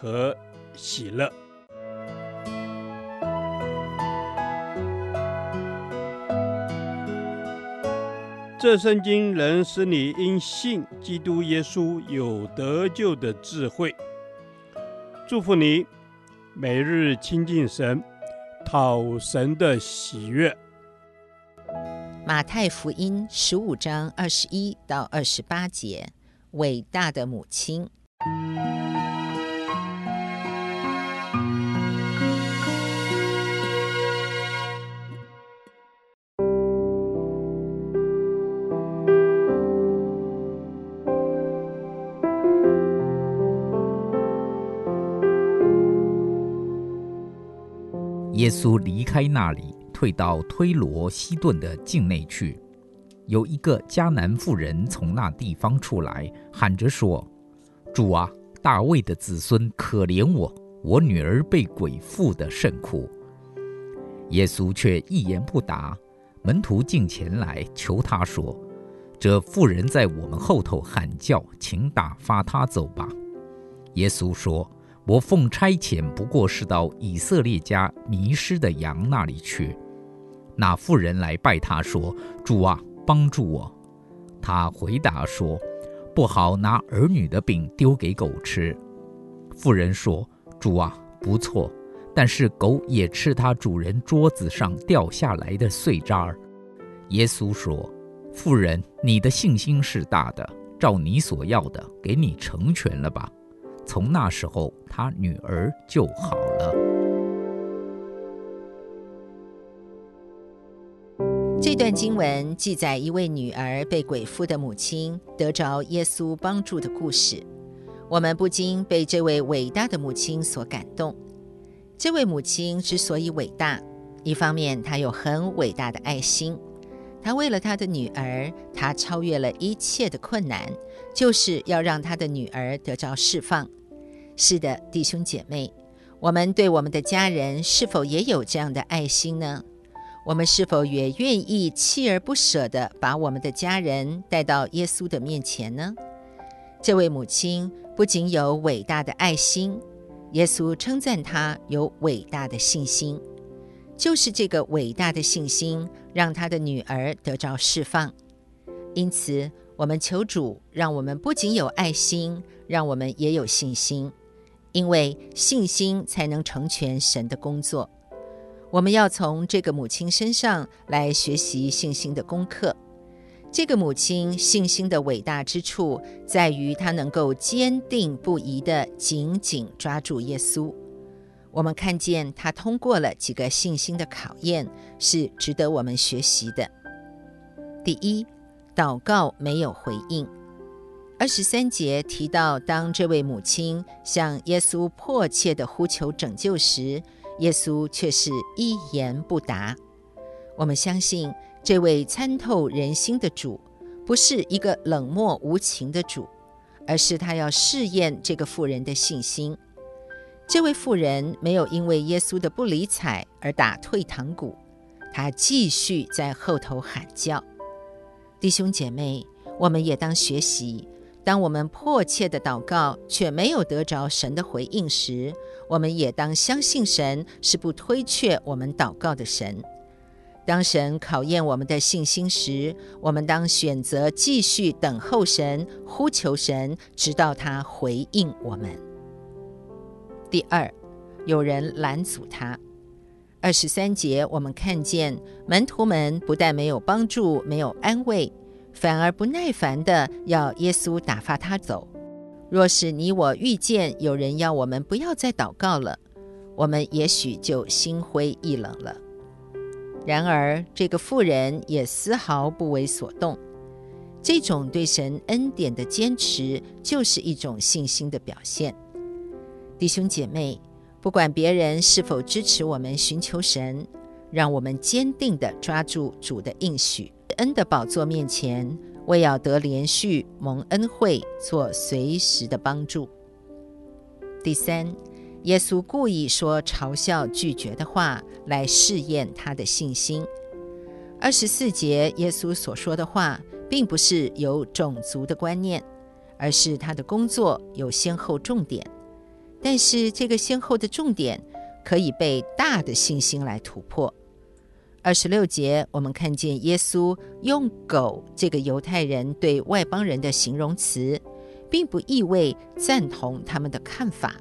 和喜乐。这圣经能使你因信基督耶稣有得救的智慧。祝福你，每日亲近神，讨神的喜悦。马太福音十五章二十一到二十八节，伟大的母亲。耶稣离开那里，退到推罗西顿的境内去。有一个迦南妇人从那地方出来，喊着说：“主啊，大卫的子孙，可怜我，我女儿被鬼附的甚苦。”耶稣却一言不答。门徒进前来求他说：“这妇人在我们后头喊叫，请打发她走吧。”耶稣说。我奉差遣，不过是到以色列家迷失的羊那里去。那妇人来拜他说：“主啊，帮助我。”他回答说：“不好拿儿女的饼丢给狗吃。”妇人说：“主啊，不错，但是狗也吃它主人桌子上掉下来的碎渣儿。”耶稣说：“妇人，你的信心是大的，照你所要的，给你成全了吧。”从那时候，他女儿就好了。这段经文记载一位女儿被鬼附的母亲得着耶稣帮助的故事。我们不禁被这位伟大的母亲所感动。这位母亲之所以伟大，一方面她有很伟大的爱心，她为了她的女儿，她超越了一切的困难，就是要让她的女儿得着释放。是的，弟兄姐妹，我们对我们的家人是否也有这样的爱心呢？我们是否也愿意锲而不舍地把我们的家人带到耶稣的面前呢？这位母亲不仅有伟大的爱心，耶稣称赞她有伟大的信心，就是这个伟大的信心让她的女儿得着释放。因此，我们求主，让我们不仅有爱心，让我们也有信心。因为信心才能成全神的工作，我们要从这个母亲身上来学习信心的功课。这个母亲信心的伟大之处，在于她能够坚定不移地紧紧抓住耶稣。我们看见她通过了几个信心的考验，是值得我们学习的。第一，祷告没有回应。二十三节提到，当这位母亲向耶稣迫切地呼求拯救时，耶稣却是一言不答。我们相信，这位参透人心的主，不是一个冷漠无情的主，而是他要试验这个妇人的信心。这位妇人没有因为耶稣的不理睬而打退堂鼓，她继续在后头喊叫。弟兄姐妹，我们也当学习。当我们迫切的祷告却没有得着神的回应时，我们也当相信神是不推却我们祷告的神。当神考验我们的信心时，我们当选择继续等候神、呼求神，直到他回应我们。第二，有人拦阻他。二十三节，我们看见门徒们不但没有帮助，没有安慰。反而不耐烦地要耶稣打发他走。若是你我遇见有人要我们不要再祷告了，我们也许就心灰意冷了。然而这个妇人也丝毫不为所动。这种对神恩典的坚持，就是一种信心的表现。弟兄姐妹，不管别人是否支持我们寻求神，让我们坚定地抓住主的应许，恩的宝座面前，为要得连续蒙恩惠，做随时的帮助。第三，耶稣故意说嘲笑拒绝的话，来试验他的信心。二十四节，耶稣所说的话，并不是有种族的观念，而是他的工作有先后重点。但是这个先后的重点可以被大的信心来突破。二十六节，我们看见耶稣用“狗”这个犹太人对外邦人的形容词，并不意味赞同他们的看法，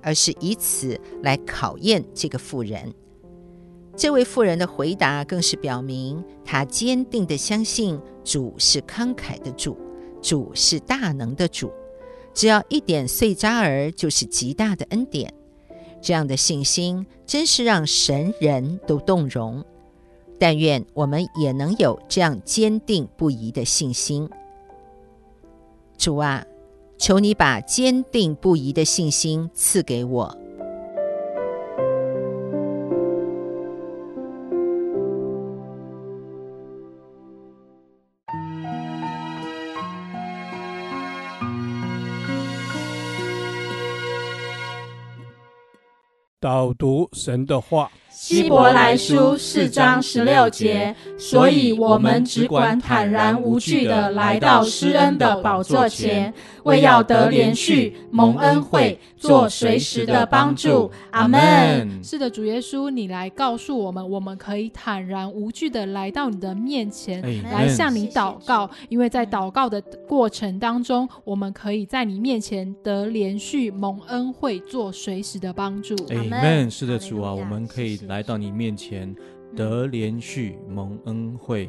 而是以此来考验这个妇人。这位妇人的回答更是表明，她坚定地相信主是慷慨的主，主是大能的主。只要一点碎渣儿，就是极大的恩典。这样的信心真是让神人都动容。但愿我们也能有这样坚定不移的信心。主啊，求你把坚定不移的信心赐给我。导读神的话。希伯来书四章十六节，所以我们只管坦然无惧的来到施恩的宝座前，为要得连续蒙恩惠，做随时的帮助。阿门。是的，主耶稣，你来告诉我们，我们可以坦然无惧的来到你的面前，来向你祷告，因为在祷告的过程当中，我们可以在你面前得连续蒙恩惠，做随时的帮助。阿门。是的，主啊，我们可以。来到你面前，得连续蒙恩惠，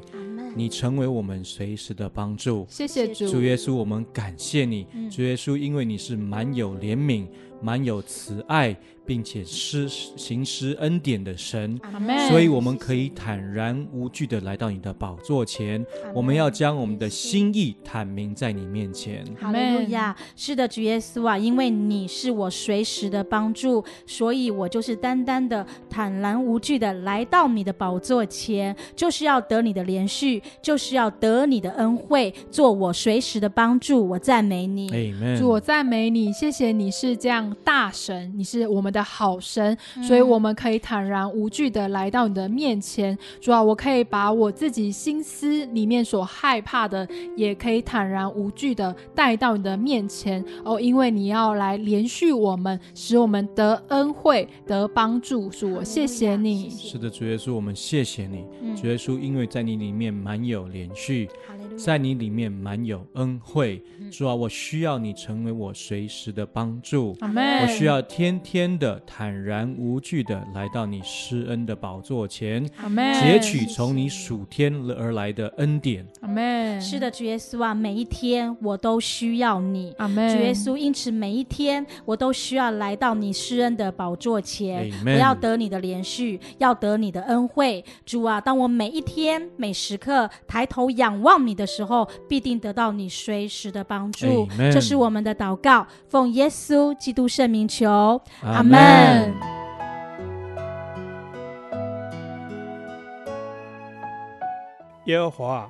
你成为我们随时的帮助。谢谢主，主耶稣，我们感谢你，主耶稣，因为你是满有怜悯、满有慈爱。并且施行施恩典的神，所以我们可以坦然无惧的来到你的宝座前。我们要将我们的心意坦明在你面前。哈利路亚！是的，主耶稣啊，因为你是我随时的帮助，所以我就是单单的坦然无惧的来到你的宝座前，就是要得你的连续，就是要得你的恩惠，做我随时的帮助。我赞美你，主，我赞美你，谢谢你是这样大神，你是我们的好神，所以我们可以坦然无惧的来到你的面前。主啊，我可以把我自己心思里面所害怕的，也可以坦然无惧的带到你的面前哦，因为你要来连续我们，使我们得恩惠、得帮助。主，我谢谢你。是的，主耶稣，我们谢谢你。主耶稣，因为在你里面满有连续，在你里面满有恩惠。主啊，我需要你成为我随时的帮助。我需要天天的。坦然无惧的来到你施恩的宝座前，截取从你属天而来的恩典。是的，主耶稣啊，每一天我都需要你。阿门。主耶稣，因此每一天我都需要来到你施恩的宝座前，我要得你的连续，要得你的恩惠。主啊，当我每一天每时刻抬头仰望你的时候，必定得到你随时的帮助。这是我们的祷告，奉耶稣基督圣名求。阿门。耶和华，